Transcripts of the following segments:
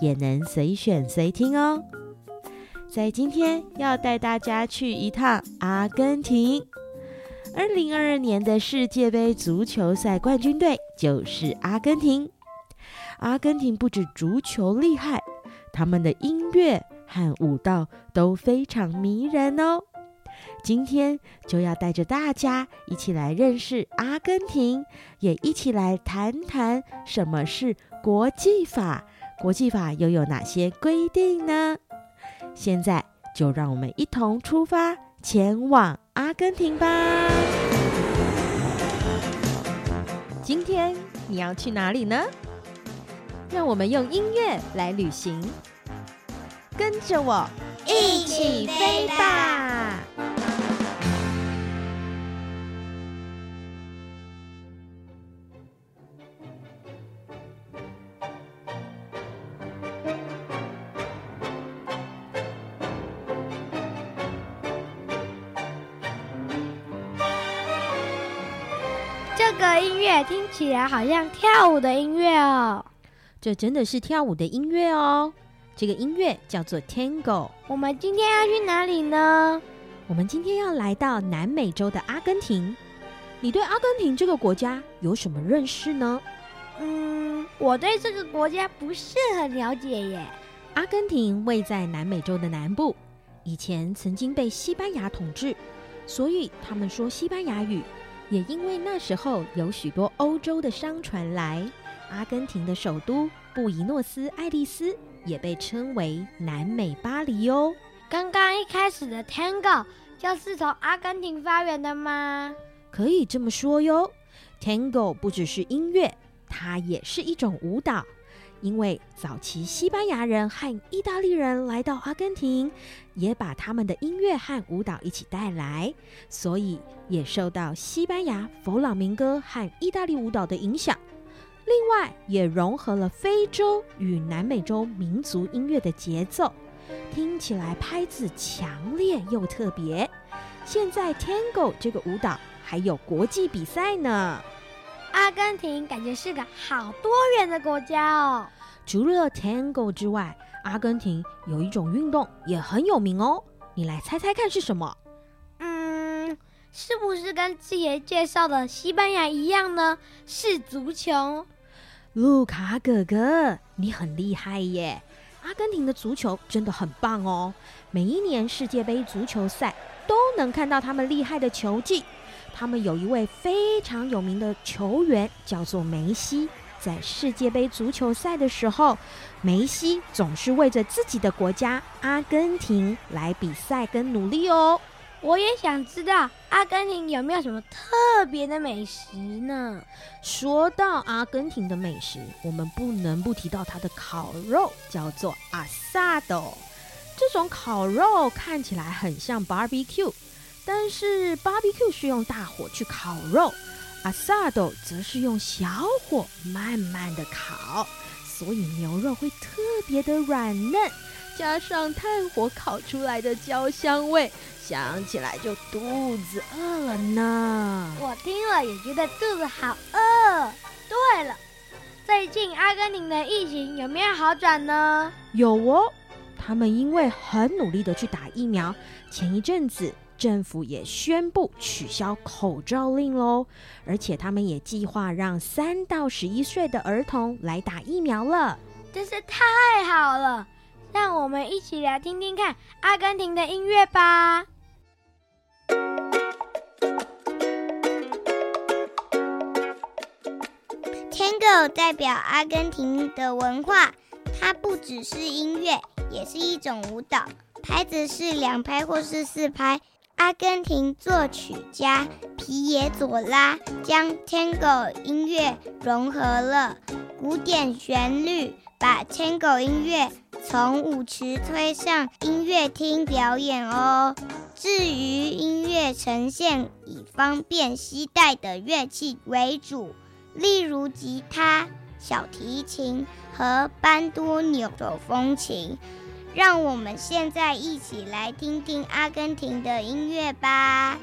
也能随选随听哦。在今天要带大家去一趟阿根廷。二零二二年的世界杯足球赛冠军队就是阿根廷。阿根廷不止足球厉害，他们的音乐和舞蹈都非常迷人哦。今天就要带着大家一起来认识阿根廷，也一起来谈谈什么是国际法，国际法又有哪些规定呢？现在就让我们一同出发，前往阿根廷吧。今天你要去哪里呢？让我们用音乐来旅行，跟着我一起飞吧。这个音乐听起来好像跳舞的音乐哦，这真的是跳舞的音乐哦。这个音乐叫做 Tango。我们今天要去哪里呢？我们今天要来到南美洲的阿根廷。你对阿根廷这个国家有什么认识呢？嗯，我对这个国家不是很了解耶。阿根廷位在南美洲的南部，以前曾经被西班牙统治，所以他们说西班牙语。也因为那时候有许多欧洲的商船来，阿根廷的首都布宜诺斯艾利斯也被称为南美巴黎哦。刚刚一开始的 Tango 就是从阿根廷发源的吗？可以这么说哟。Tango 不只是音乐，它也是一种舞蹈。因为早期西班牙人和意大利人来到阿根廷，也把他们的音乐和舞蹈一起带来，所以也受到西班牙佛朗明哥和意大利舞蹈的影响。另外，也融合了非洲与南美洲民族音乐的节奏，听起来拍子强烈又特别。现在，Tango 这个舞蹈还有国际比赛呢。阿根廷感觉是个好多元的国家哦。除了 Tango 之外，阿根廷有一种运动也很有名哦。你来猜猜看是什么？嗯，是不是跟之前介绍的西班牙一样呢？是足球。路卡哥哥，你很厉害耶！阿根廷的足球真的很棒哦，每一年世界杯足球赛都能看到他们厉害的球技。他们有一位非常有名的球员，叫做梅西。在世界杯足球赛的时候，梅西总是为着自己的国家阿根廷来比赛跟努力哦。我也想知道阿根廷有没有什么特别的美食呢？说到阿根廷的美食，我们不能不提到它的烤肉，叫做阿萨斗。这种烤肉看起来很像 barbecue，但是 barbecue 是用大火去烤肉，阿萨豆则是用小火慢慢的烤，所以牛肉会特别的软嫩。加上炭火烤出来的焦香味，想起来就肚子饿了呢。我听了也觉得肚子好饿。对了，最近阿根廷的疫情有没有好转呢？有哦，他们因为很努力的去打疫苗，前一阵子政府也宣布取消口罩令喽，而且他们也计划让三到十一岁的儿童来打疫苗了，真是太好了。让我们一起来听听看阿根廷的音乐吧。Tango 代表阿根廷的文化，它不只是音乐，也是一种舞蹈。拍子是两拍或是四拍。阿根廷作曲家皮耶佐拉将 Tango 音乐融合了古典旋律，把 Tango 音乐。从舞池推上音乐厅表演哦。至于音乐呈现，以方便携带的乐器为主，例如吉他、小提琴和班多纽手风琴。让我们现在一起来听听阿根廷的音乐吧。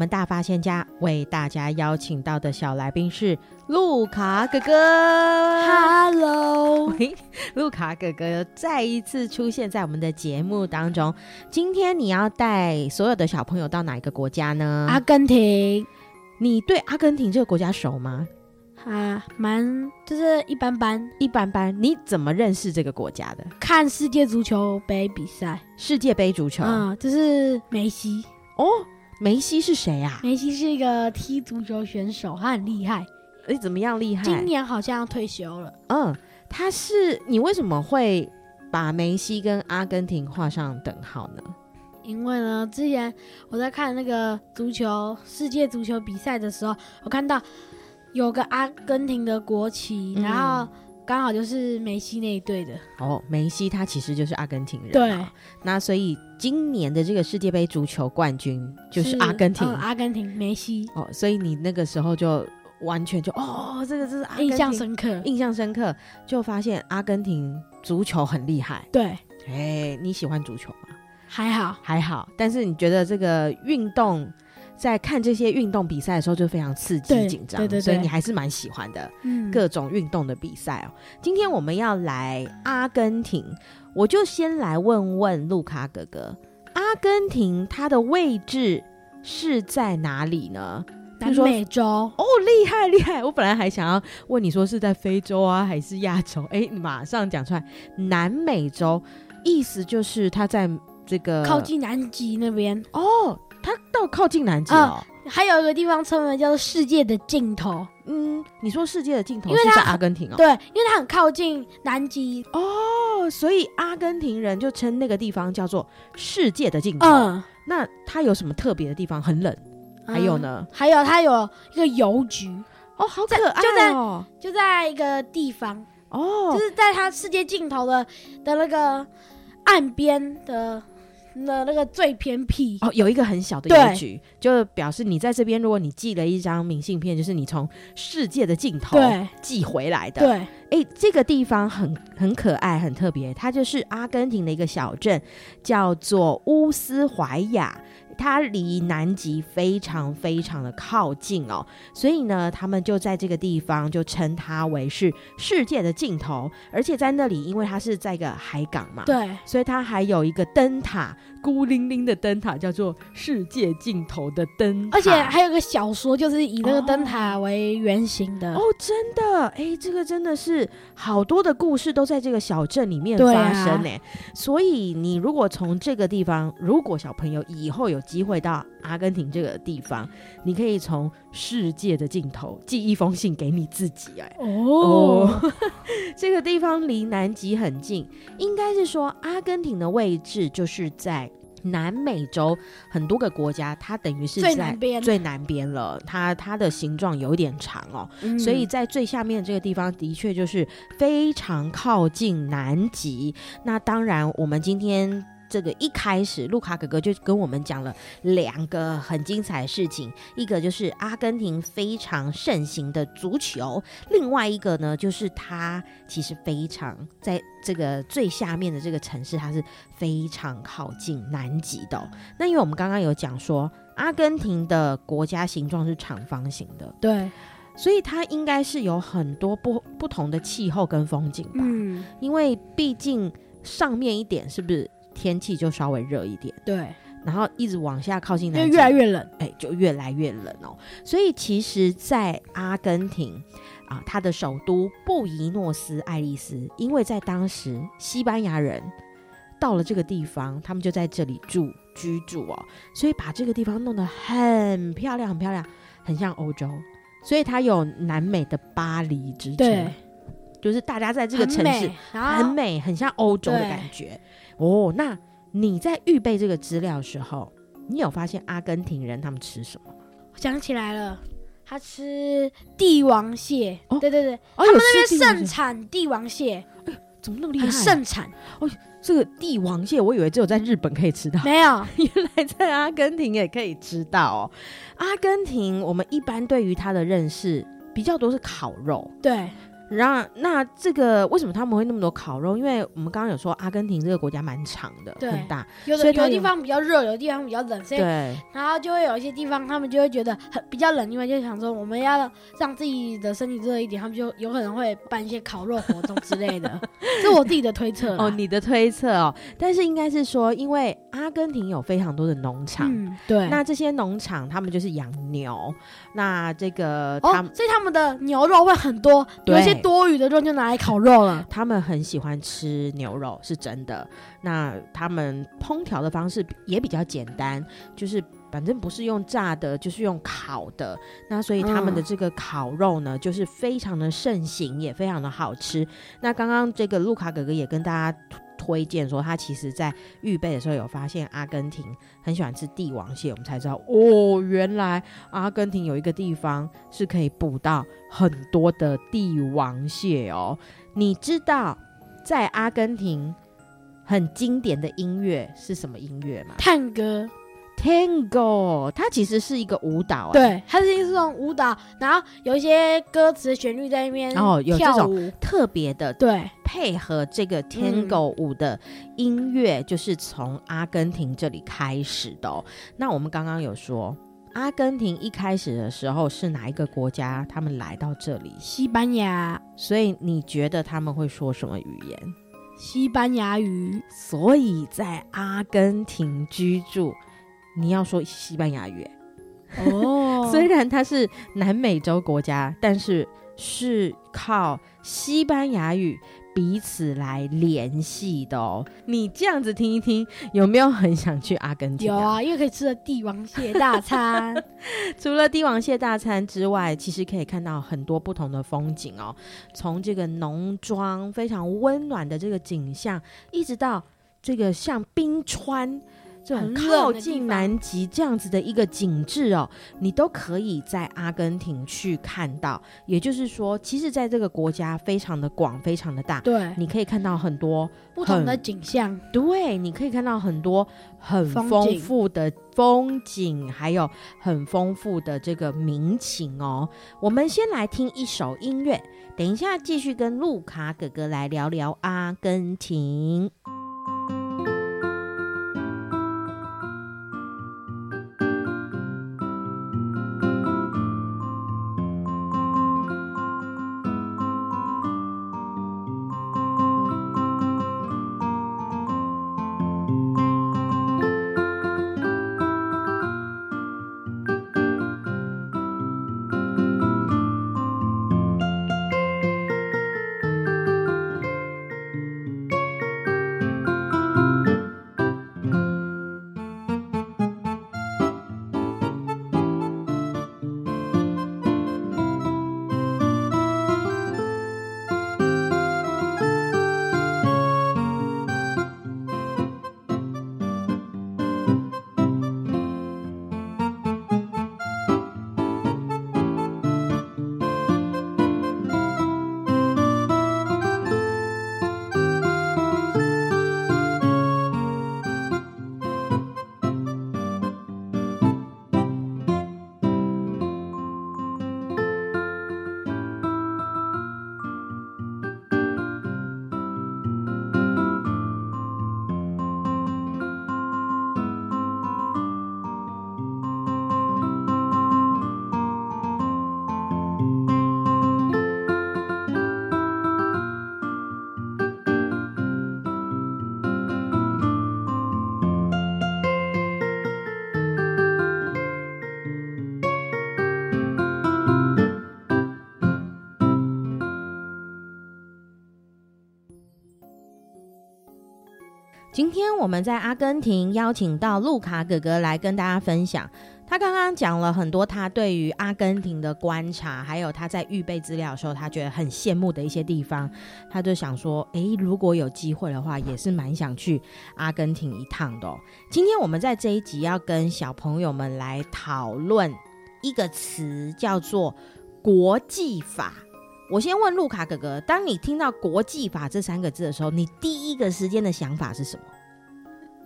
们大发现家为大家邀请到的小来宾是路卡哥哥。Hello，路卡哥哥再一次出现在我们的节目当中。今天你要带所有的小朋友到哪一个国家呢？阿根廷。你对阿根廷这个国家熟吗？啊，蛮就是一般般，一般般。你怎么认识这个国家的？看世界足球杯比赛。世界杯足球，嗯，就是梅西哦。梅西是谁啊？梅西是一个踢足球选手，他很厉害。哎，怎么样厉害？今年好像要退休了。嗯，他是你为什么会把梅西跟阿根廷画上等号呢？因为呢，之前我在看那个足球世界足球比赛的时候，我看到有个阿根廷的国旗，嗯、然后。刚好就是梅西那一队的哦，梅西他其实就是阿根廷人。对，那所以今年的这个世界杯足球冠军就是阿根廷，嗯、阿根廷梅西。哦，所以你那个时候就完全就哦，这个这是阿根廷印象深刻，印象深刻，就发现阿根廷足球很厉害。对，哎，你喜欢足球吗？还好，还好，但是你觉得这个运动？在看这些运动比赛的时候就非常刺激紧张，对对对，所以你还是蛮喜欢的。嗯，各种运动的比赛哦。今天我们要来阿根廷，我就先来问问路卡哥哥，阿根廷它的位置是在哪里呢？南美洲哦，厉害厉害！我本来还想要问你说是在非洲啊，还是亚洲？哎，马上讲出来，南美洲，意思就是它在这个靠近南极那边哦。它到靠近南极哦。还有一个地方称为叫做世界的尽头。嗯，你说世界的尽头是在阿根廷哦？对，因为它很靠近南极。哦，所以阿根廷人就称那个地方叫做世界的尽头。嗯，那它有什么特别的地方？很冷。还有呢？还有它有一个邮局。哦，好可爱哦！就在一个地方哦，就是在它世界尽头的的那个岸边的。那那个最偏僻哦，有一个很小的邮局，就表示你在这边，如果你寄了一张明信片，就是你从世界的尽头寄回来的。对，哎，这个地方很很可爱，很特别，它就是阿根廷的一个小镇，叫做乌斯怀亚。它离南极非常非常的靠近哦，所以呢，他们就在这个地方就称它为是世界的尽头，而且在那里，因为它是在一个海港嘛，对，所以它还有一个灯塔，孤零零的灯塔，叫做世界尽头的灯塔，而且还有个小说，就是以那个灯塔为原型的。哦，哦，真的，哎，这个真的是好多的故事都在这个小镇里面发生呢，啊，所以你如果从这个地方，如果小朋友以后有机会到阿根廷这个地方，你可以从世界的尽头寄一封信给你自己。哎，哦，这个地方离南极很近，应该是说阿根廷的位置就是在南美洲很多个国家，它等于是在最南边最南边了。它它的形状有一点长哦，嗯，所以在最下面这个地方的确就是非常靠近南极。那当然，我们今天。这个一开始，路卡哥哥就跟我们讲了两个很精彩的事情，一个就是阿根廷非常盛行的足球，另外一个呢，就是它其实非常在这个最下面的这个城市，它是非常靠近南极的哦。那因为我们刚刚有讲说，阿根廷的国家形状是长方形的，对，所以它应该是有很多不不同的气候跟风景吧？嗯，因为毕竟上面一点是不是？天气就稍微热一点，对，然后一直往下靠近南越来越冷，哎、欸，就越来越冷哦。所以其实，在阿根廷啊，它的首都布宜诺斯艾利斯，因为在当时西班牙人到了这个地方，他们就在这里住居住哦，所以把这个地方弄得很漂亮，很漂亮，很像欧洲，所以它有南美的巴黎之称，就是大家在这个城市很美，很像欧洲的感觉。哦，那你在预备这个资料的时候，你有发现阿根廷人他们吃什么吗？我想起来了，他吃帝王蟹。哦，对对对，哦、他们那边盛产帝王蟹。哎，怎么那么厉害？盛产。哦，这个帝王蟹，我以为只有在日本可以吃到，没有，原来在阿根廷也可以吃到哦。阿根廷，我们一般对于它的认识比较多是烤肉，对。然后，那这个为什么他们会那么多烤肉？因为我们刚刚有说，阿根廷这个国家蛮长的，很大，有的有的地方比较热，有的地方比较冷，所以对，然后就会有一些地方他们就会觉得很比较冷，因为就想说我们要让自己的身体热一点，他们就有可能会办一些烤肉活动之类的。这是我自己的推测哦，你的推测哦，但是应该是说，因为阿根廷有非常多的农场，嗯，对，那这些农场他们就是养牛，那这个他们、哦，所以他们的牛肉会很多，有一些。多余的肉就拿来烤肉了。他们很喜欢吃牛肉，是真的。那他们烹调的方式也比较简单，就是反正不是用炸的，就是用烤的。那所以他们的这个烤肉呢，就是非常的盛行，也非常的好吃。那刚刚这个路卡哥哥也跟大家推荐说，他其实在预备的时候有发现阿根廷很喜欢吃帝王蟹，我们才知道哦，原来阿根廷有一个地方是可以捕到很多的帝王蟹哦。你知道在阿根廷很经典的音乐是什么音乐吗？探戈。Tango，它其实是一个舞蹈，啊，对，它是一种舞蹈，然后有一些歌词旋律在那边，然后有这种特别的，对，配合这个 Tango 舞的音乐，就是从阿根廷这里开始的，哦。那我们刚刚有说，阿根廷一开始的时候是哪一个国家？他们来到这里，西班牙。所以你觉得他们会说什么语言？西班牙语。所以在阿根廷居住。你要说西班牙语哦，虽然它是南美洲国家，但是是靠西班牙语彼此来联系的哦。你这样子听一听，有没有很想去阿根廷啊？有啊，因为可以吃了帝王蟹大餐。除了帝王蟹大餐之外，其实可以看到很多不同的风景哦。从这个农庄非常温暖的这个景象，一直到这个像冰川。这种靠近南极这样子的一个景致哦，你都可以在阿根廷去看到。也就是说，其实在这个国家非常的广，非常的大。对，你可以看到很多不同的景象。对，你可以看到很多很丰富的风景，还有很丰富的这个民情哦。我们先来听一首音乐，等一下继续跟路卡哥哥来聊聊阿根廷。我们在阿根廷邀请到路卡哥哥来跟大家分享，他刚刚讲了很多他对于阿根廷的观察，还有他在预备资料的时候，他觉得很羡慕的一些地方，他就想说，诶，如果有机会的话，也是蛮想去阿根廷一趟的。今天我们在这一集要跟小朋友们来讨论一个词，叫做国际法。我先问路卡哥哥，当你听到“国际法”这三个字的时候，你第一个时间的想法是什么？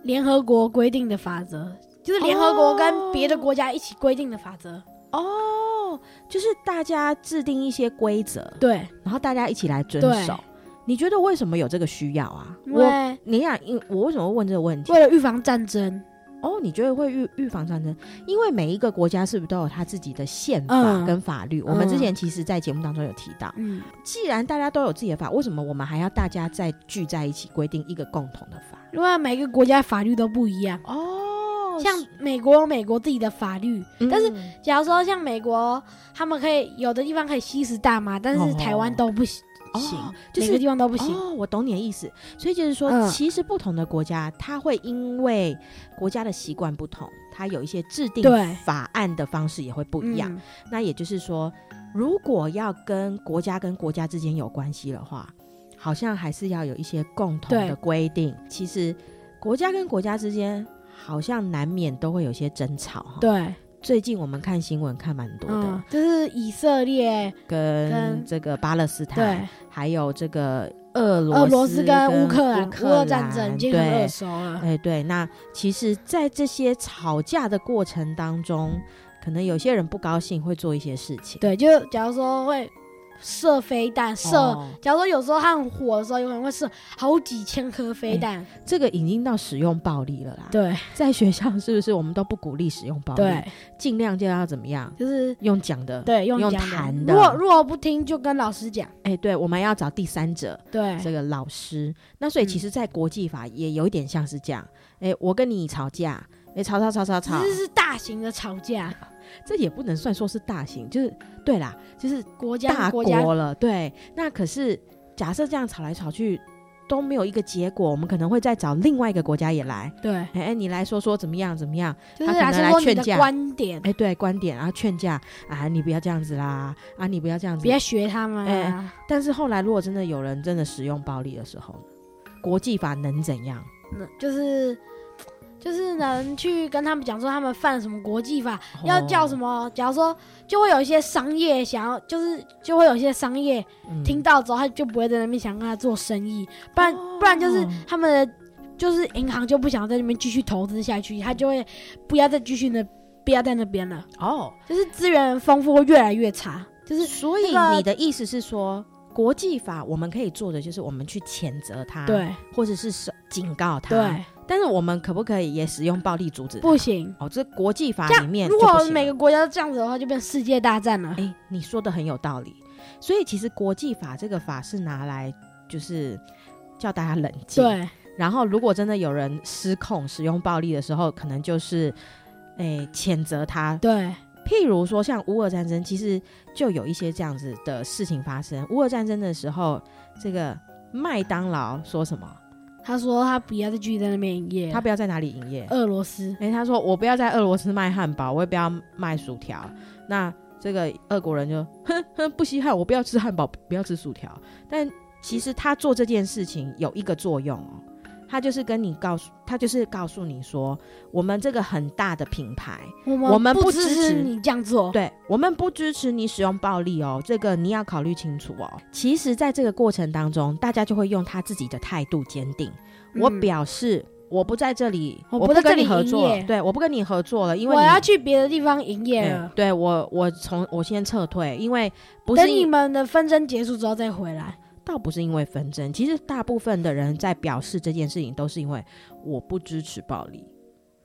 联合国规定的法则，就是联合国跟别的国家一起规定的法则。哦，就是大家制定一些规则，对，然后大家一起来遵守。你觉得为什么有这个需要啊？我，你想，因我为什么会问这个问题？为了预防战争。哦，你觉得会预预防战争？因为每一个国家是不是都有他自己的宪法跟法律？嗯、我们之前其实，在节目当中有提到，嗯，既然大家都有自己的法，为什么我们还要大家再聚在一起规定一个共同的法？因为每个国家法律都不一样哦。像美国有美国自己的法律，嗯、但是假如说像美国，他们可以有的地方可以吸食大麻，但是台湾都不行。哦行，就是每个地方都不行。哦，我懂你的意思。所以就是说，嗯、其实不同的国家，它会因为国家的习惯不同，它有一些制定法案的方式也会不一样。嗯、那也就是说，如果要跟国家跟国家之间有关系的话，好像还是要有一些共同的规定。其实国家跟国家之间，好像难免都会有些争吵。对。最近我们看新闻看蛮多的，嗯，就是以色列跟这个巴勒斯坦，对，还有这个俄罗俄罗斯跟乌克兰乌俄战争已经很耳熟了。哎，对，那其实，在这些吵架的过程当中，可能有些人不高兴，会做一些事情。对，就假如说会。射飞弹，射。哦、假如说有时候它很火的时候，有可能会射好几千颗飞弹。这个已经到使用暴力了啦。对，在学校是不是我们都不鼓励使用暴力？对，尽量就要怎么样？就是用讲的，对，用谈的。如果如果不听，就跟老师讲。哎、欸，对，我们要找第三者。对，这个老师。那所以其实，在国际法也有一点像是这样。哎、欸，我跟你吵架，哎、欸，吵吵吵吵吵，这是大型的吵架。这也不能算说是大型，就是对啦，就是国家大国了，对。那可是假设这样吵来吵去都没有一个结果，我们可能会再找另外一个国家也来，对，哎哎，你来说说怎么样怎么样？就是他可能来说你的劝架观点，哎，对，观点，然后劝架啊，你不要这样子啦，啊，你不要这样子，不要学他们、啊。哎，但是后来如果真的有人真的使用暴力的时候，国际法能怎样？那就是。就是能去跟他们讲说他们犯了什么国际法，哦、要叫什么？假如说就会有一些商业想要，就是就会有一些商业听到之后，他就不会在那边想跟他做生意，不然、哦、不然就是他们的就是银行就不想在那边继续投资下去，他就会不要再继续的不要在那边了。哦，就是资源丰富会越来越差。就是所以你的意思是说，国际法我们可以做的就是我们去谴责他，对，或者是警告他，对。但是我们可不可以也使用暴力阻止？不行哦，这国际法里面，如果每个国家都这样子的话，就变世界大战了。哎、欸，你说的很有道理。所以其实国际法这个法是拿来就是叫大家冷静。对。然后如果真的有人失控使用暴力的时候，可能就是哎谴责他。对。譬如说像乌俄战争，其实就有一些这样子的事情发生。乌俄战争的时候，这个麦当劳说什么？他说他不要再继续在那边营业，他不要在哪里营业？俄罗斯。哎、欸，他说我不要在俄罗斯卖汉堡，我也不要卖薯条。那这个俄国人就 哼哼不稀罕，我不要吃汉堡，不要吃薯条。但其实他做这件事情有一个作用哦。他就是跟你告诉，他就是告诉你说，我们这个很大的品牌，我们不支持你这样做，对，我们不支持你使用暴力哦，这个你要考虑清楚哦。其实，在这个过程当中，大家就会用他自己的态度坚定，嗯，我表示我不在这里，我不跟你合作，对，我不跟你合作了，因为我要去别的地方营业对我，我从我先撤退，因为不是等你们的纷争结束之后再回来。倒不是因为纷争，其实大部分的人在表示这件事情都是因为我不支持暴力，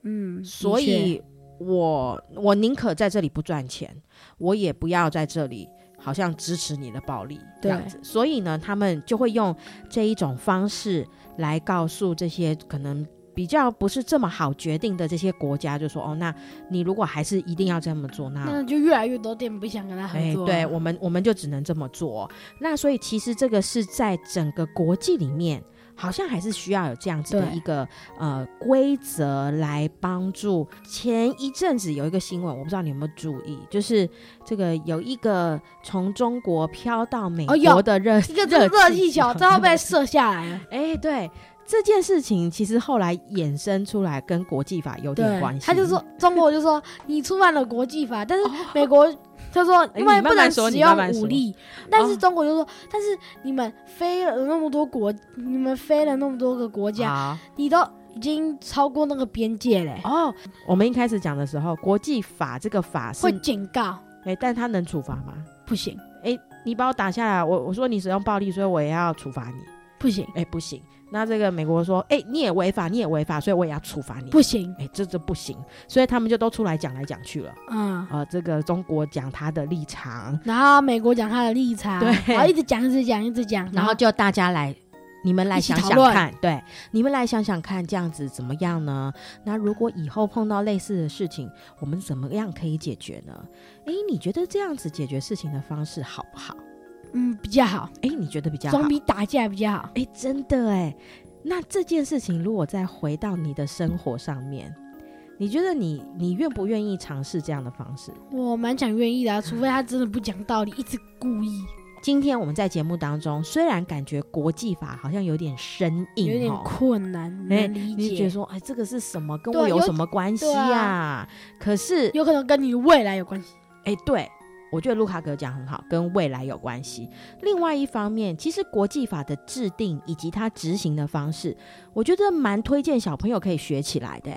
嗯，所以我我宁可在这里不赚钱，我也不要在这里好像支持你的暴力这样子，所以呢，他们就会用这一种方式来告诉这些可能。比较不是这么好决定的这些国家，就说哦，那你如果还是一定要这么做，那那就越来越多店不想跟他合作。欸、对我们，我们就只能这么做。那所以其实这个是在整个国际里面，好像还是需要有这样子的一个呃规则来帮助。前一阵子有一个新闻，我不知道你有没有注意，就是这个有一个从中国飘到美国的热、哦、一个热气球，最后被 射下来了。哎、欸，对。这件事情其实后来衍生出来，跟国际法有点关系。他就说，中国就说你触犯了国际法，但是美国他说因为不能使用武力，但是中国就说，但是你们飞了那么多国，你们飞了那么多个国家，你都已经超过那个边界嘞。哦，我们一开始讲的时候，国际法这个法是会警告，哎，但他能处罚吗？不行。哎，你把我打下来，我我说你使用暴力，所以我也要处罚你。不行，哎，不行。那这个美国说，哎、欸，你也违法，你也违法，所以我也要处罚你。不行，哎、欸，这这不行，所以他们就都出来讲来讲去了。嗯，呃，这个中国讲他的立场，然后美国讲他的立场，对，然后一直讲，一直讲，一直讲，然后就大家来，你们来想想看，对，你们来想想看，这样子怎么样呢？那如果以后碰到类似的事情，我们怎么样可以解决呢？哎、欸，你觉得这样子解决事情的方式好不好？嗯，比较好。哎，你觉得比较好？总比打架比较好。哎，真的哎。那这件事情如果再回到你的生活上面，你觉得你你愿不愿意尝试这样的方式？我蛮想愿意的啊，除非他真的不讲道理，一直故意。今天我们在节目当中，虽然感觉国际法好像有点生硬，有点困难难理解，你觉得说，哎，这个是什么？跟我有什么关系呀？啊？可是有可能跟你未来有关系。哎，对。我觉得卢卡哥讲很好，跟未来有关系。另外一方面，其实国际法的制定以及它执行的方式，我觉得蛮推荐小朋友可以学起来的。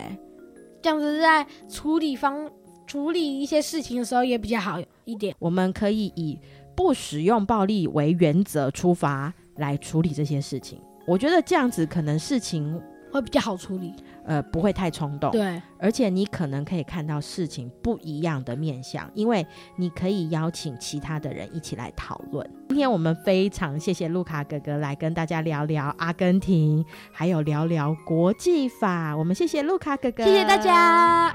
这样子在处理方处理一些事情的时候也比较好一点。我们可以以不使用暴力为原则出发来处理这些事情。我觉得这样子可能事情会比较好处理。呃，不会太冲动，对，而且你可能可以看到事情不一样的面相，因为你可以邀请其他的人一起来讨论。今天我们非常谢谢路卡哥哥来跟大家聊聊阿根廷，还有聊聊国际法。我们谢谢路卡哥哥，谢谢大家。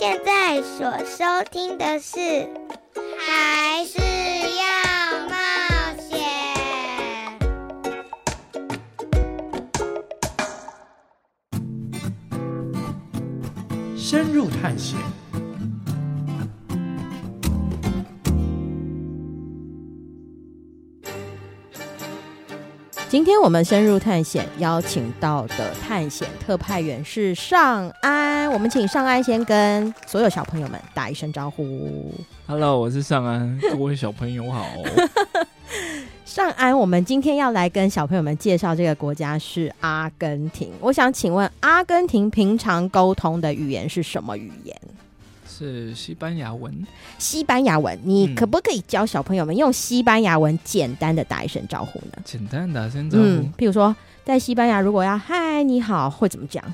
现在所收听的是《还是要冒险》。深入探险，今天我们深入探险，邀请到的探险特派员是尚安。我们请尚安先跟所有小朋友们打一声招呼。Hello，我是尚安，各位小朋友好。尚安，我们今天要来跟小朋友们介绍这个国家是阿根廷。我想请问，阿根廷平常沟通的语言是什么语言？是西班牙文。西班牙文，你可不可以教小朋友们用西班牙文简单的打一声招呼呢？简单打声招呼，嗯，譬如说，在西班牙如果要嗨你好，会怎么讲？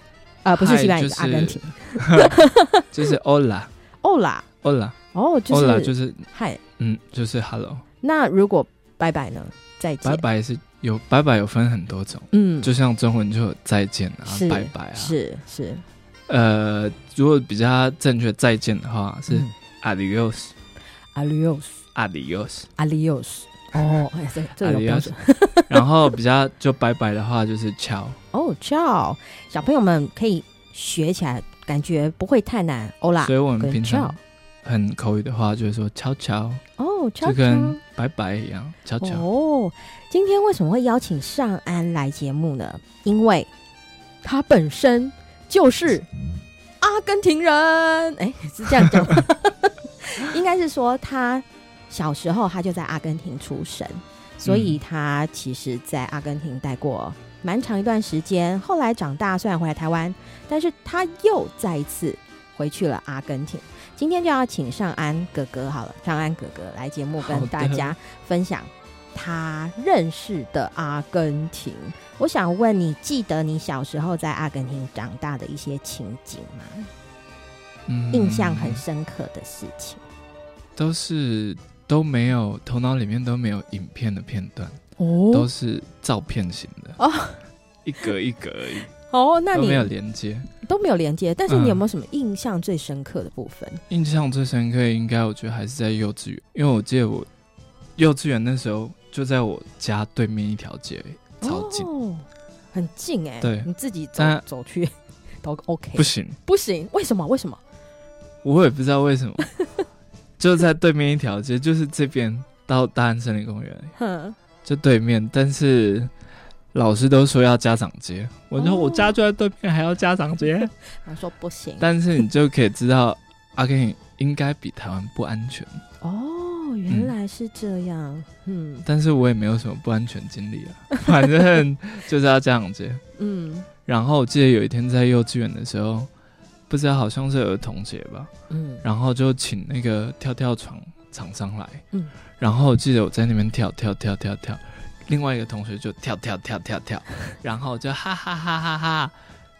啊、呃，不是西班牙，就是阿根廷，就是 Hola，Hola，Hola，哦，就是 Hola 就是嗨，嗯，就是 Hello。那如果拜拜呢？再见，拜拜是有拜拜有分很多种，嗯，就像中文就有再见啊，拜拜啊，是是。呃，如果比较正确再见的话是 adios，adios，adios，adios。哦，哎，这这有标准。然后比较就拜拜的话就是 ciao。哦，ciao，小朋友们可以学起来，感觉不会太难。欧啦，所以我们平常很口语的话就是说 ciao ciao。哦，就跟拜拜一样，ciao ciao。哦，今天为什么会邀请尚安来节目呢？因为他本身。就是阿根廷人，哎、欸，是这样讲吗？应该是说他小时候他就在阿根廷出生，所以他其实在阿根廷待过蛮长一段时间。后来长大虽然回来台湾，但是他又再一次回去了阿根廷。今天就要请尚安哥哥好了，尚安哥哥来节目跟大家分享。他认识的阿根廷，我想问你，记得你小时候在阿根廷长大的一些情景吗？嗯，印象很深刻的事情，都是都没有，头脑里面都没有影片的片段，哦，都是照片型的。哦，一格一格而已。哦，那你都没有连接，都没有连接，但是你有没有什么印象最深刻的部分？嗯，印象最深刻应该我觉得还是在幼稚园，因为我记得我幼稚园那时候。就在我家对面一条街，超近，哦，很近哎。对，你自己走走去都 OK。不行，不行，为什么？为什么？我也不知道为什么。就在对面一条街，就是这边到大安森林公园，哼，就对面。但是老师都说要家长接，我说我家就在对面，还要家长接。他说不行。但是你就可以知道，阿根廷应该比台湾不安全哦。哦，原来是这样，嗯，嗯，但是我也没有什么不安全经历啊，反正就是要这样子，嗯，然后我记得有一天在幼稚园的时候，不知道好像是儿童节吧，嗯，然后就请那个跳跳床厂商来，嗯，然后我记得我在那边跳跳跳跳跳，另外一个同学就跳跳跳跳跳，然后就哈哈哈哈哈，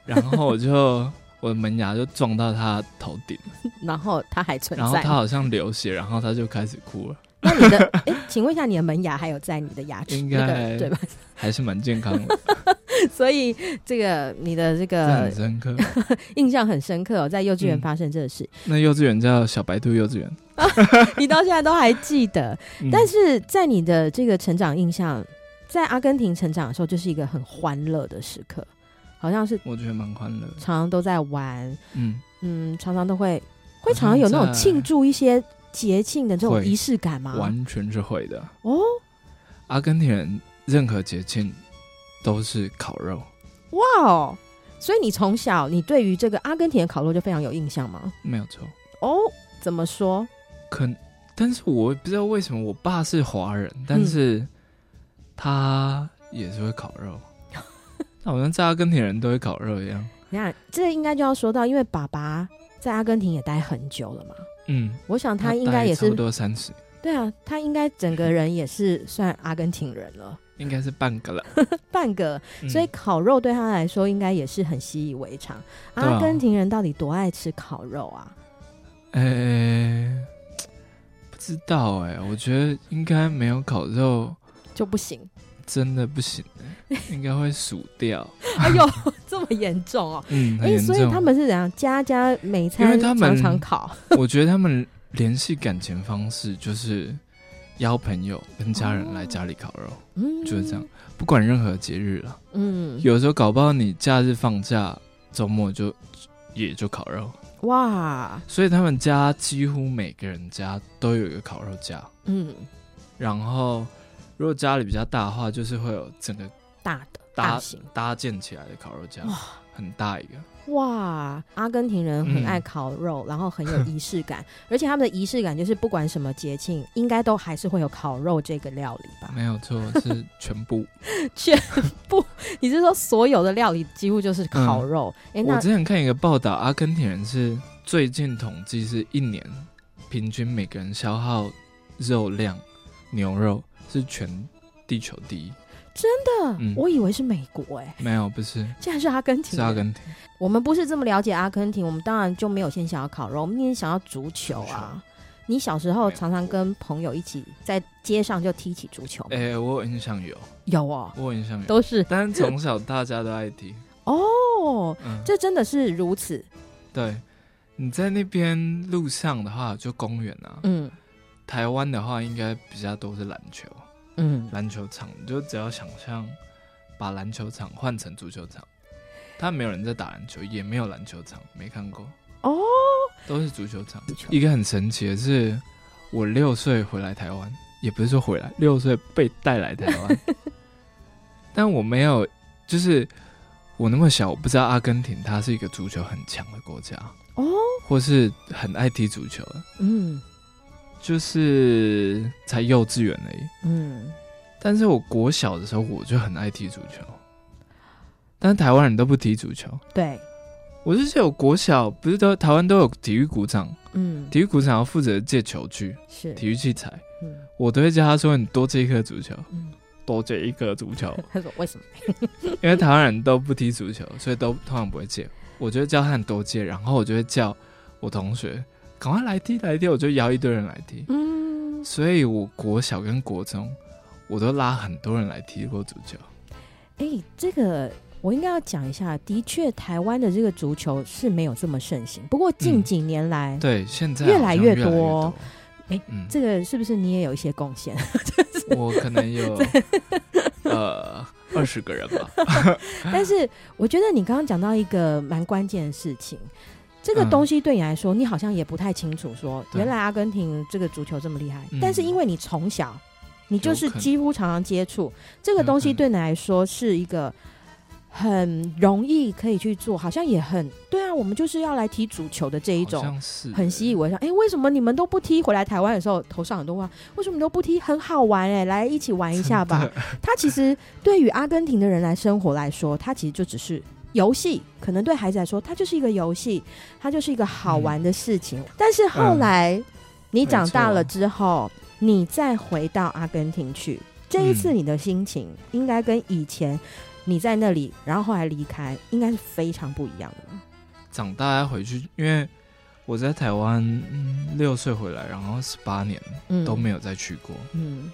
然后我就。我的门牙就撞到他头顶，然后他还存在，然后他好像流血，然后他就开始哭了。那你的，哎，请问一下，你的门牙还有在你的牙齿？应该、那个、对吧？还是蛮健康的。所以这个你的这个很深刻，印象很深刻哦，在幼稚园发生这个事。嗯、那幼稚园叫小白兔幼稚园，你到现在都还记得。嗯、但是在你的这个成长印象，在阿根廷成长的时候，就是一个很欢乐的时刻。好像是，我觉得蛮欢乐，常常都在玩，嗯嗯，常常都会会常常有那种庆祝一些节庆的这种仪式感吗？完全是会的哦。阿根廷人任何节庆都是烤肉。哇哦！所以你从小你对于这个阿根廷的烤肉就非常有印象吗？没有错。哦，怎么说？可，但是我不知道为什么我爸是华人，但是他也是会烤肉。好像在阿根廷人都会烤肉一样。你看，这应该就要说到，因为爸爸在阿根廷也待很久了嘛。嗯，我想他应该也是差不多三十。对啊，他应该整个人也是算阿根廷人了。应该是半个了，半个。所以烤肉对他来说应该也是很习以为常。嗯、阿根廷人到底多爱吃烤肉啊？呃、欸，不知道哎、欸，我觉得应该没有烤肉就不行，真的不行、欸，应该会数掉。哎呦，这么严重哦、喔！嗯，哎、欸，所以他们是怎样？家家每餐常常烤。我觉得他们联系感情方式就是。邀朋友跟家人来家里烤肉，嗯，就是这样，不管任何节日了，嗯，有时候搞不好你假日放假，周末就也就烤肉，哇！所以他们家几乎每个人家都有一个烤肉架，嗯，然后如果家里比较大的话，就是会有整个大的搭大型搭建起来的烤肉架，哇，很大一个。哇，阿根廷人很爱烤肉，嗯、然后很有仪式感，而且他们的仪式感就是不管什么节庆，应该都还是会有烤肉这个料理吧？没有错，是全部，全部。你是说所有的料理几乎就是烤肉？哎、嗯，我之前看一个报道，阿根廷人是最近统计是一年平均每个人消耗肉量，牛肉是全地球第一。真的，嗯、我以为是美国哎、欸，没有，不是，竟然是阿根廷，是阿根廷。我们不是这么了解阿根廷，我们当然就没有先想要烤肉，我们先想要足球啊。足球。你小时候常常跟朋友一起在街上就踢起足球？哎、欸，我有印象有，有哦，我有印象有，都是。但是从小大家都爱踢哦，嗯、这真的是如此。对，你在那边路上的话，就公园啊，嗯，台湾的话应该比较多是篮球。嗯，篮球场，你就只要想象把篮球场换成足球场，他没有人在打篮球，也没有篮球场，没看过。哦，都是足球场。一个很神奇的是，我六岁回来台湾，也不是说回来，六岁被带来台湾，但我没有，就是我那么小，我不知道阿根廷它是一个足球很强的国家哦，或是很爱踢足球的，嗯。就是才幼稚园而已，嗯，但是我国小的时候我就很爱踢足球，但是台湾人都不踢足球，对，我是记得我国小不是都台湾都有体育股长，嗯，体育股长要负责借球具，是。体育器材，嗯，我都会叫他说，你多借一颗足球，嗯，多借一颗足球，他说为什么？因为台湾人都不踢足球，所以都通常不会借，我就会叫他很多借，然后我就会叫我同学。赶快来踢来踢，我就邀一堆人来踢。嗯，所以我国小跟国中，我都拉很多人来踢过足球。哎、欸，这个我应该要讲一下。的确，台湾的这个足球是没有这么盛行。不过近几年来，嗯、对现在越来越多。哎，这个是不是你也有一些贡献？我可能有 呃二十个人吧。但是我觉得你刚刚讲到一个蛮关键的事情。这个东西对你来说，嗯、你好像也不太清楚。说原来阿根廷这个足球这么厉害，对但是因为你从小，你就是几乎常常接触这个东西，对你来说是一个很容易可以去做，好像也很对啊。我们就是要来踢足球的这一种，很习以为常。哎，为什么你们都不踢？回来台湾的时候，头上很多话，为什么你都不踢？很好玩哎，来一起玩一下吧。他 其实对于阿根廷的人来生活来说，他其实就只是。游戏可能对孩子来说，它就是一个游戏，它就是一个好玩的事情。嗯、但是后来你长大了之后，嗯、你再回到阿根廷去，这一次你的心情应该跟以前你在那里，然后后来离开，应该是非常不一样的。长大要回去，因为我在台湾六岁回来，然后十八年都没有再去过。嗯，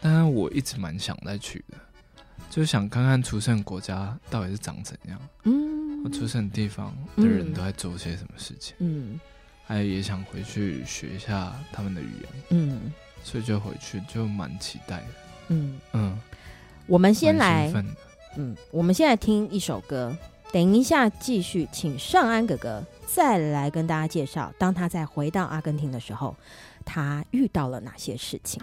但是我一直蛮想再去的。就想看看出生国家到底是长怎样，嗯，出生地方的人都在做些什么事情，嗯，还有也想回去学一下他们的语言，嗯，所以就回去就蛮期待的，嗯。嗯，我们先来，嗯，我们先来听一首歌，等一下继续请尚安哥哥再来跟大家介绍，当他再回到阿根廷的时候，他遇到了哪些事情。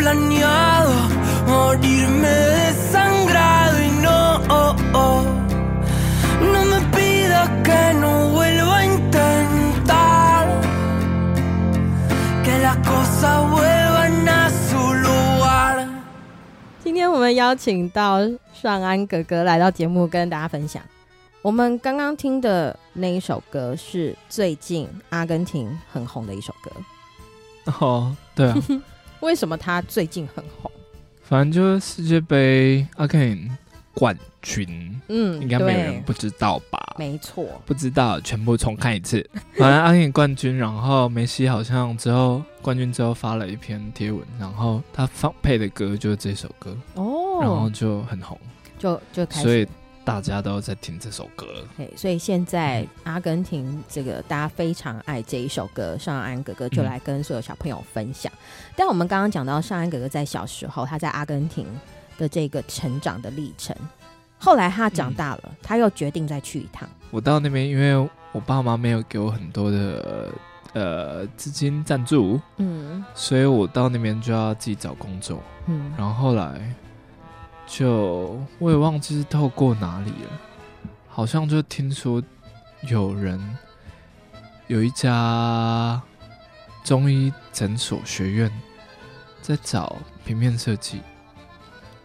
planeado morirme desangrado y no, oh, oh, no me pidas que no vuelva a intentar que las cosas vuelvan a su lugar。今天我们邀请到尚安哥哥来到节目，跟大家分享。我们刚刚听的那一首歌是最近阿根廷很红的一首歌。哦，对啊，为什么他最近很红？反正就是世界杯阿根廷冠军，嗯，应该没有人不知道吧？没错，不知道全部重看一次。反正阿根廷冠军，然后梅西好像之后冠军之后发了一篇贴文，然后他放配的歌就是这首歌哦，然后就很红，就就开始所以。大家都在听这首歌，对，所以现在阿根廷这个大家非常爱这一首歌，尚安哥哥就来跟所有小朋友分享。嗯、但我们刚刚讲到尚安哥哥在小时候他在阿根廷的这个成长的历程，后来他长大了，嗯、他又决定再去一趟。我到那边，因为我爸妈没有给我很多的呃资金赞助，嗯，所以我到那边就要自己找工作，嗯，然后后来。就我也忘记是透过哪里了，好像就听说有人有一家中医诊所学院在找平面设计，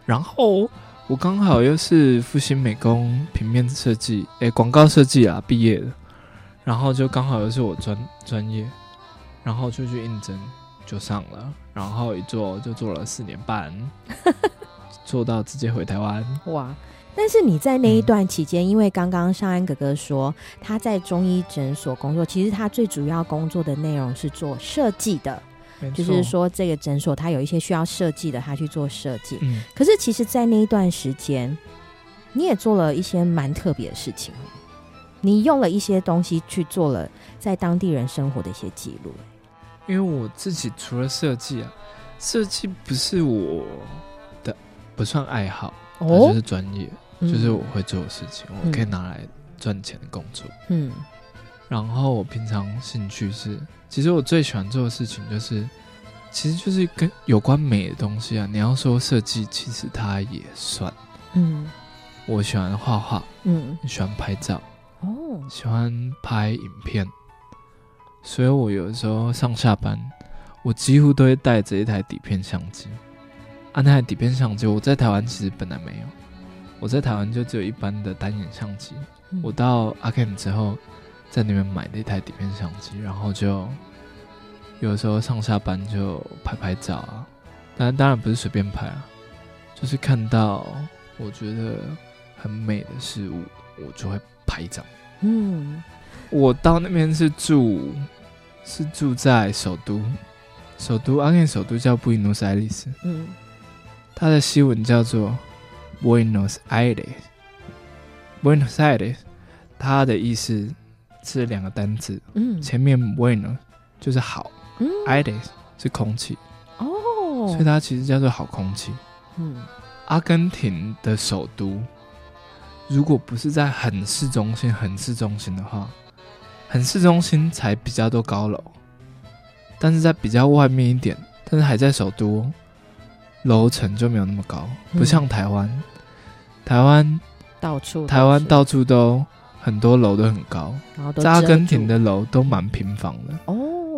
然后我刚好又是复兴美工平面设计，诶，广告设计啊毕业的，然后就刚好又是我专专业，然后就去应征就上了，然后一做就做了四年半。做到直接回台湾哇！但是你在那一段期间，嗯、因为刚刚尚安哥哥说他在中医诊所工作，其实他最主要工作的内容是做设计的，就是说这个诊所他有一些需要设计的，他去做设计。嗯，可是其实，在那一段时间，你也做了一些蛮特别的事情，你用了一些东西去做了在当地人生活的一些记录。因为我自己除了设计啊，设计不是我。不算爱好，哦、就是专业，嗯、就是我会做的事情，我可以拿来赚钱的工作。嗯，然后我平常兴趣是，其实我最喜欢做的事情就是其实就是跟有关美的东西啊。你要说设计，其实它也算。嗯，我喜欢画画，嗯，喜欢拍照，哦，喜欢拍影片，所以我有的时候上下班，我几乎都会带着一台底片相机。啊，那台底片相机我在台湾其实本来没有，我在台湾就只有一般的单眼相机。嗯、我到阿肯之后，在那边买了一台底片相机，然后就。有时候上下班就拍拍照啊，但当然不是随便拍啊，就是看到我觉得很美的事物，我就会拍照。嗯，我到那边是住，是住在首都，首都阿根廷首都叫布宜诺斯艾利斯。嗯，它的西文叫做 Buenos Aires，Buenos Aires，它的意思是两个单字，嗯，前面 Buenos 就是好。嗯，Aires 是空气。哦，所以它其实叫做好空气。嗯，阿根廷的首都，如果不是在很市中心、很市中心的话，很市中心才比较多高楼，但是在比较外面一点，但是还在首都，楼层就没有那么高，不像台湾，嗯、台湾到处台湾到处都很多楼都很高，在阿根廷的楼都蛮平房的哦。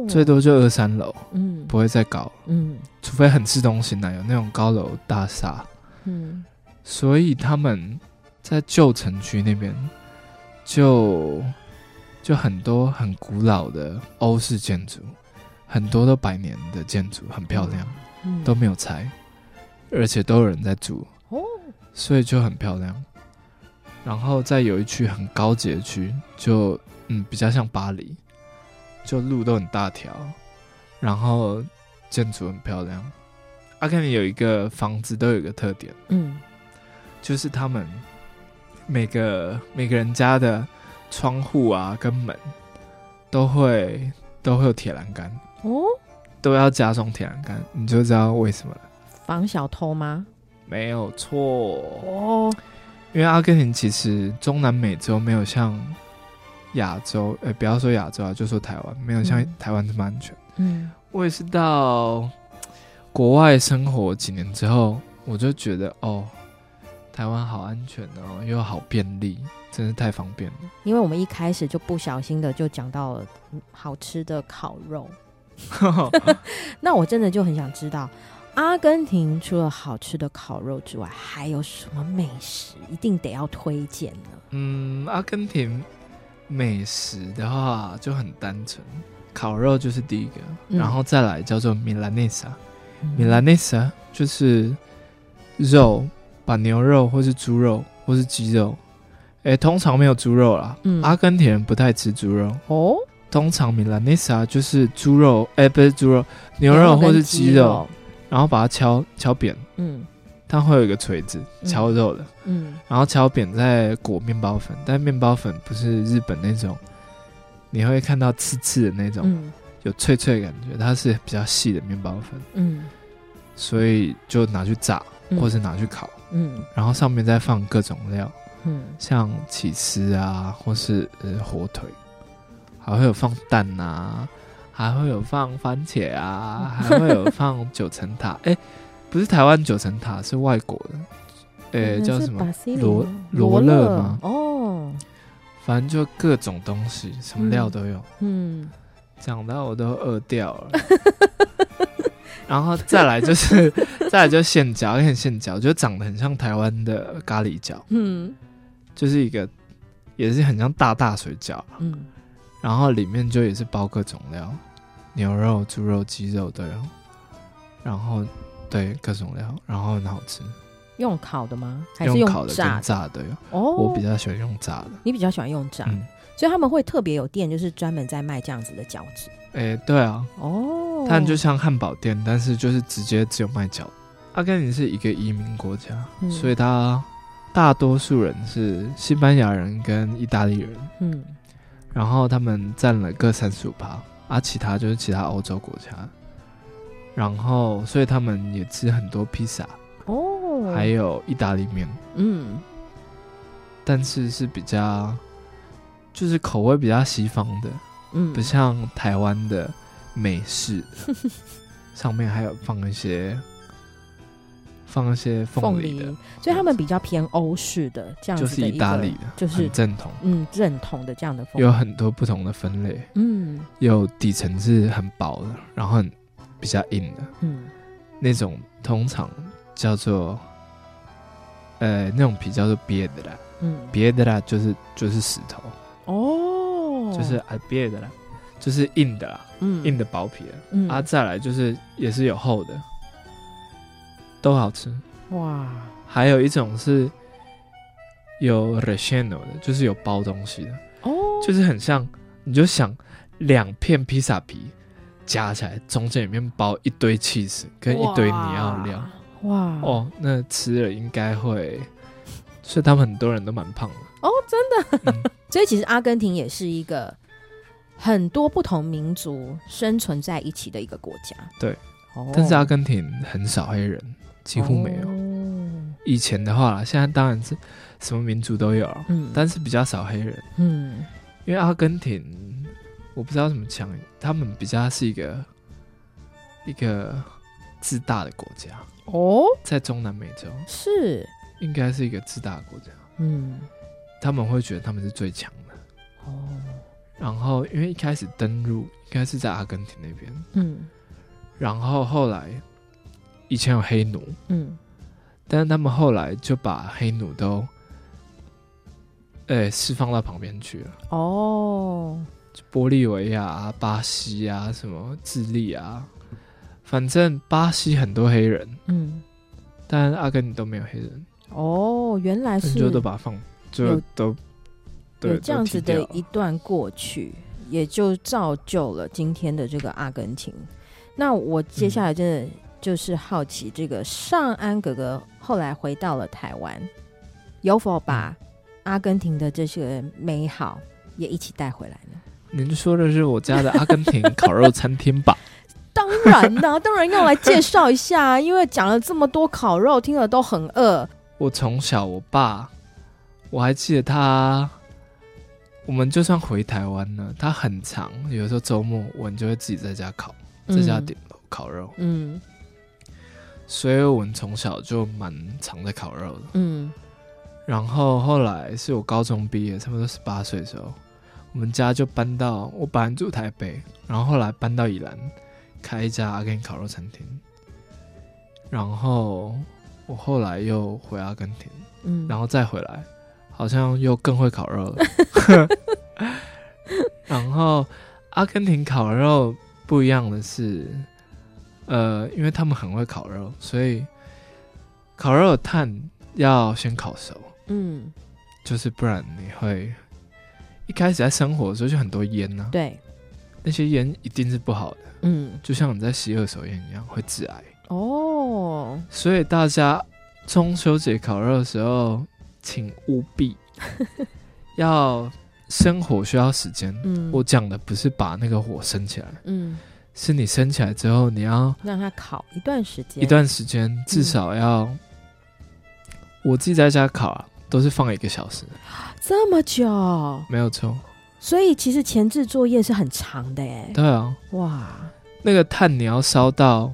最多就二三楼，嗯，不会再高，嗯，除非很市中心呢，有那种高楼大厦，嗯，所以他们在旧城区那边就就很多很古老的欧式建筑，很多都百年的建筑，很漂亮，嗯，都没有拆，而且都有人在住，哦，所以就很漂亮。然后再有一区很高级的区，就嗯比较像巴黎。就路都很大条，然后建筑很漂亮。阿根廷有一个房子都有一个特点，嗯，就是他们每个每个人家的窗户啊跟门都会都会有铁栏杆哦，都要加装铁栏杆，你就知道为什么了？防小偷吗？没有错哦，因为阿根廷其实中南美洲没有像。亚洲，呃、欸，不要说亚洲啊，就说台湾，没有像台湾这么安全。嗯，我也是到国外生活几年之后，我就觉得哦，台湾好安全哦，又好便利，真是太方便了。因为我们一开始就不小心的就讲到了好吃的烤肉，那我真的就很想知道，阿根廷除了好吃的烤肉之外，还有什么美食一定得要推荐呢？嗯，阿根廷。美食的话就很单纯，烤肉就是第一个，嗯、然后再来叫做米兰内萨。米兰内萨就是肉，把牛肉或是猪肉或是鸡肉，哎、欸，通常没有猪肉啦。嗯、阿根廷人不太吃猪肉哦。通常米兰内萨就是猪肉，哎、欸，不是猪肉，牛肉或是鸡肉，肉然后把它敲敲扁。嗯。它会有一个锤子敲肉的，嗯，然后敲扁再裹面包粉，但面包粉不是日本那种，你会看到刺刺的那种，嗯，有脆脆的感觉，它是比较细的面包粉，嗯，所以就拿去炸，或是拿去烤，嗯，然后上面再放各种料，嗯，像起司啊，或是呃火腿，还会有放蛋啊，还会有放番茄啊，还会有放九层塔，哎。不是台湾九层塔，是外国的，诶、欸，叫什么罗罗勒吗？哦，反正就各种东西，什么料都有。嗯，讲到我都饿掉了。然后再来就是，再来就现饺，很现饺，就长得很像台湾的咖喱饺。嗯，就是一个，也是很像大大水饺。嗯，然后里面就也是包各种料，牛肉、猪肉、鸡肉都有。然后。对，各种料，然后很好吃。用烤的吗？还是用炸的？用烤的跟炸的哟。哦，我比较喜欢用炸的。你比较喜欢用炸，嗯，所以他们会特别有店，就是专门在卖这样子的饺子。哎，对啊。哦。他们就像汉堡店，但是就是直接只有卖饺。阿根廷是一个移民国家，嗯，所以他大多数人是西班牙人跟意大利人。嗯。然后他们占了各三十五趴，啊，其他就是其他欧洲国家。然后，所以他们也吃很多披萨哦，还有意大利面，嗯，但是是比较，就是口味比较西方的，嗯，不像台湾的美式，上面还有放一些放一些凤梨的，所以他们比较偏欧式的这样子，就是意大利的，就是正统，嗯，正统的这样的有很多不同的分类，嗯，有底层是很薄的，然后很比较硬的，嗯，那种通常叫做，呃，那种皮叫做别的啦，嗯，别的啦就是就是石头，哦，就是啊别的啦。就是硬的啦，嗯，硬的薄皮，嗯，啊，再来就是也是有厚的，都好吃哇。还有一种是有 relleno 的，就是有包东西的哦，就是很像，你就想两片披萨皮夹起来，中间里面包一堆 cheese 跟一堆你要料，哇哦，那吃了应该会，所以他们很多人都蛮胖的哦，真的。嗯、所以其实阿根廷也是一个。很多不同民族生存在一起的一个国家，对。Oh. 但是阿根廷很少黑人，几乎没有。Oh. 以前的话，现在当然是什么民族都有，嗯，但是比较少黑人，嗯。因为阿根廷，我不知道怎么讲，他们比较是一个一个自大的国家哦，oh? 在中南美洲是应该是一个自大的国家，嗯，他们会觉得他们是最强的哦。Oh. 然后，因为一开始登陆应该是在阿根廷那边，嗯，然后后来以前有黑奴，嗯，但是他们后来就把黑奴都，哎，释放到旁边去了。哦，玻利维亚啊、巴西啊、什么智利啊，反正巴西很多黑人，嗯，但阿根廷都没有黑人。哦，原来是就都把它放，就都。有这样子的一段过去，也就造就了今天的这个阿根廷。那我接下来真的就是好奇，这个尚安哥哥后来回到了台湾，有否把阿根廷的这些美好也一起带回来呢？您说的是我家的阿根廷烤肉餐厅吧？当然啦、啊，当然要来介绍一下，因为讲了这么多烤肉，听了都很饿。我从小，我爸，我还记得他。我们就算回台湾呢，他很长，有时候周末我们就会自己在家烤，在家顶楼烤肉。嗯，所以我们从小就蛮常在烤肉的。嗯，然后后来是我高中毕业，差不多十八岁的时候，我们家就搬到我本来住台北，然后后来搬到宜兰，开一家阿根廷烤肉餐厅。然后我后来又回阿根廷，嗯，然后再回来。好像又更会烤肉了，然后阿根廷烤肉不一样的是，呃，因为他们很会烤肉，所以烤肉的炭要先烤熟，嗯，就是不然你会一开始在生火的时候就很多烟呢、啊，对，那些烟一定是不好的，嗯，就像你在吸二手烟一样会致癌。哦，所以大家中秋节烤肉的时候。请务必 要生火需要时间。嗯，我讲的不是把那个火升起来，嗯，是你升起来之后，你要让它烤一段时间，一段时间至少要。嗯、我自己在家烤啊，都是放一个小时，这么久，没有错。所以其实前置作业是很长的，哎，对啊，哇，那个炭你要烧到，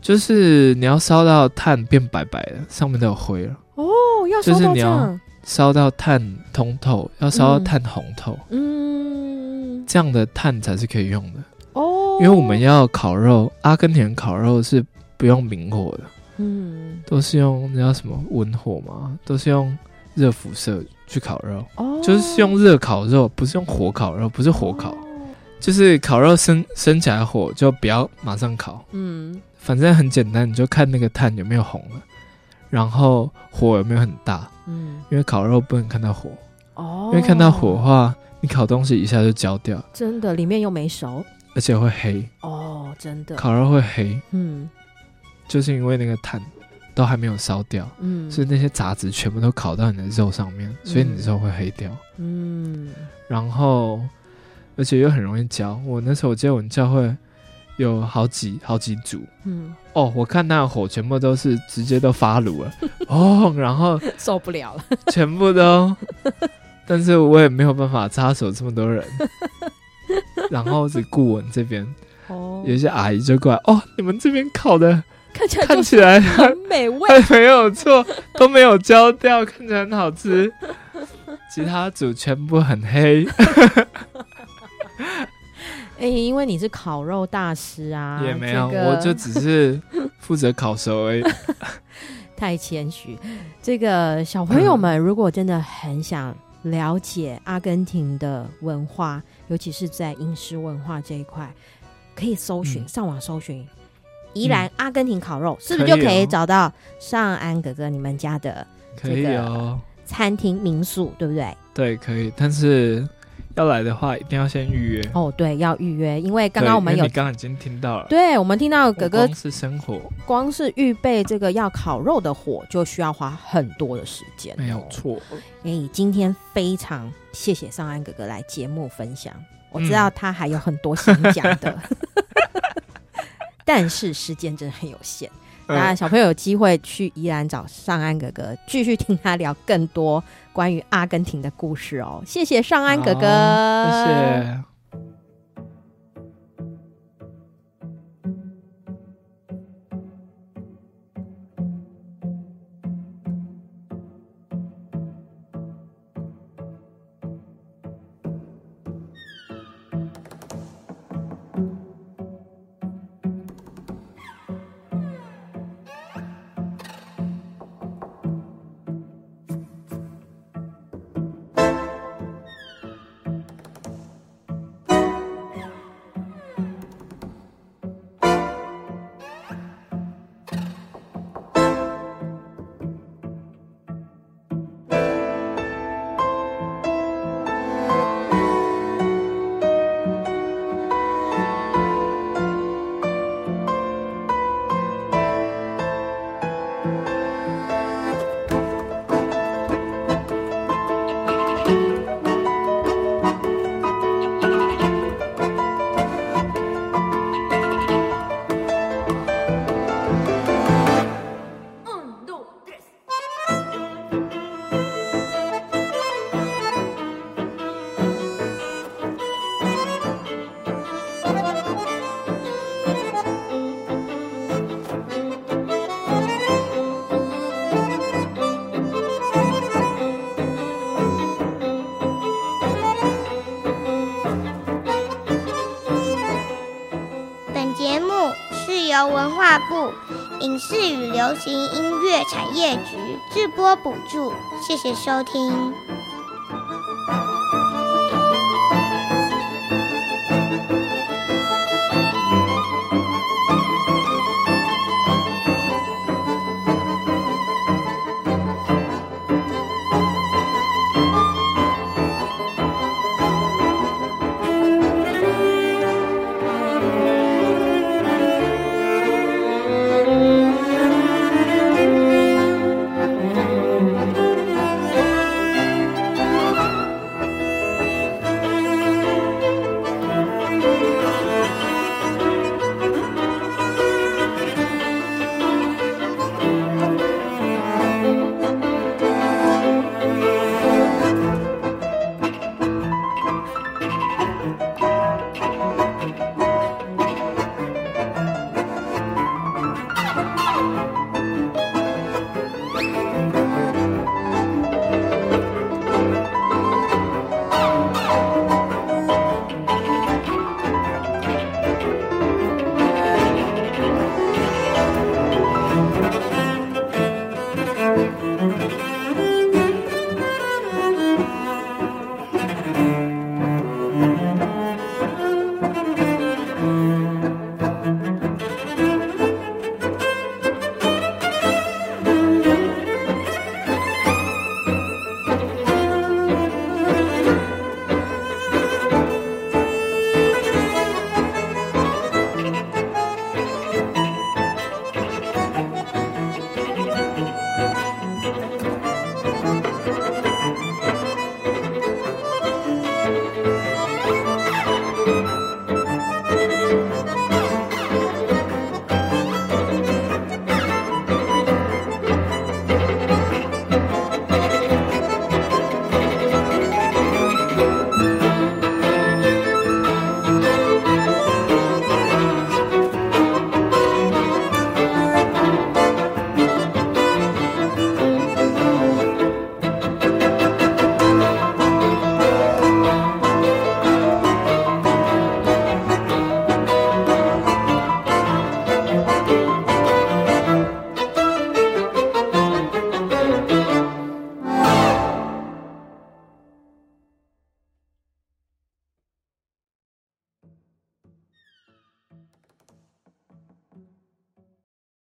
就是你要烧到炭变白白的，上面都有灰了。哦，要就是你要烧到炭通透，要烧到炭红透，嗯，这样的碳才是可以用的。哦。因为我们要烤肉，阿根廷烤肉是不用明火的，嗯，都是用那叫什么文火嘛，都是用热辐射去烤肉，哦，就是用热烤肉，不是用火烤肉，不是火烤，哦，就是烤肉生生起来火就不要马上烤，嗯，反正很简单，你就看那个炭有没有红了。然后火有没有很大？嗯，因为烤肉不能看到火。哦，因为看到火的话，你烤东西一下就焦掉。真的，里面又没熟，而且会黑。哦，真的，烤肉会黑，嗯，就是因为那个炭都还没有烧掉，嗯，所以那些杂质全部都烤到你的肉上面，所以你的肉会黑掉，嗯，然后而且又很容易焦。我那时候我记得我们教会。有好几好几组，嗯，哦，我看那个火全部都是直接都发炉了，哦，然后受不了了，全部都，但是我也没有办法插手这么多人，然后是顾我这边，哦，有些阿姨就过来哦，你们这边烤的看起来看起来很美味，没有错，都没有焦掉，看起来很好吃。其他组全部很黑。哎、欸，因为你是烤肉大师啊，也没有，这个、我就只是负责烤熟而已。太谦虚。这个小朋友们，如果真的很想了解阿根廷的文化，嗯、尤其是在饮食文化这一块，可以搜寻、嗯、上网搜寻宜兰阿根廷烤肉，嗯、是不是就可以找到尚安哥哥你们家的这个餐厅民宿，对不对？对，可以，但是。要来的话，一定要先预约哦。对，要预约，因为刚刚我们有，刚刚已经听到了。对，我们听到哥哥光是生火，光是预备这个要烤肉的火，就需要花很多的时间。没有错。哎，今天非常谢谢尚安哥哥来节目分享，我知道他还有很多想讲的，嗯、但是时间真的很有限。那小朋友有机会去宜兰找尚安哥哥，继续听他聊更多关于阿根廷的故事哦。谢谢尚安哥哥，谢谢。影视与流行音乐产业局直播补助，谢谢收听。